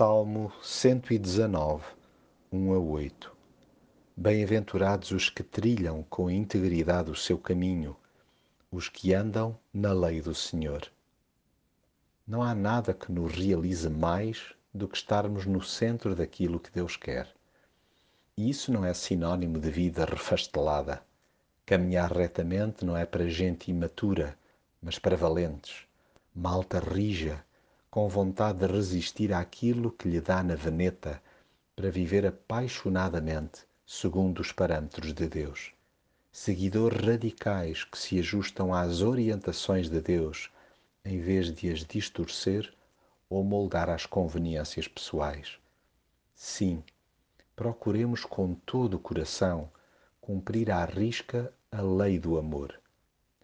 Salmo 119, 1 a 8 Bem-aventurados os que trilham com integridade o seu caminho, os que andam na lei do Senhor. Não há nada que nos realize mais do que estarmos no centro daquilo que Deus quer. E isso não é sinônimo de vida refastelada. Caminhar retamente não é para gente imatura, mas para valentes. Malta rija, com vontade de resistir àquilo que lhe dá na veneta, para viver apaixonadamente segundo os parâmetros de Deus. Seguidores radicais que se ajustam às orientações de Deus em vez de as distorcer ou moldar às conveniências pessoais. Sim, procuremos com todo o coração cumprir à risca a lei do amor.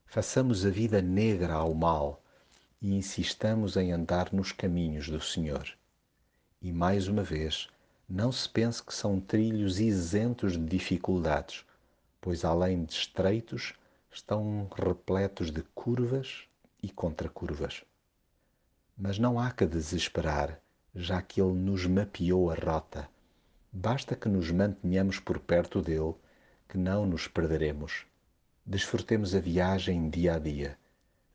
Façamos a vida negra ao mal e insistamos em andar nos caminhos do Senhor. E mais uma vez, não se pense que são trilhos isentos de dificuldades, pois além de estreitos, estão repletos de curvas e contracurvas. Mas não há que desesperar, já que Ele nos mapeou a rota. Basta que nos mantenhamos por perto dele, que não nos perderemos. Desfrutemos a viagem dia a dia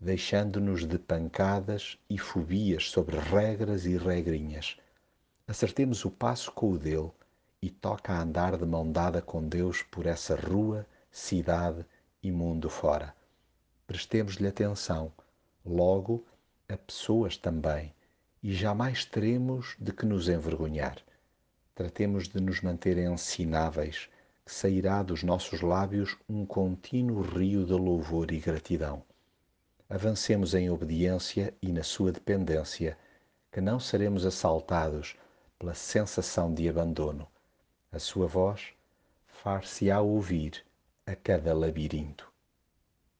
deixando-nos de pancadas e fobias sobre regras e regrinhas. Acertemos o passo com o dele e toca a andar de mão dada com Deus por essa rua, cidade e mundo fora. Prestemos-lhe atenção, logo a pessoas também, e jamais teremos de que nos envergonhar. Tratemos de nos manter ensináveis, que sairá dos nossos lábios um contínuo rio de louvor e gratidão avancemos em obediência e na sua dependência, que não seremos assaltados pela sensação de abandono. A sua voz far-se-á ouvir a cada labirinto.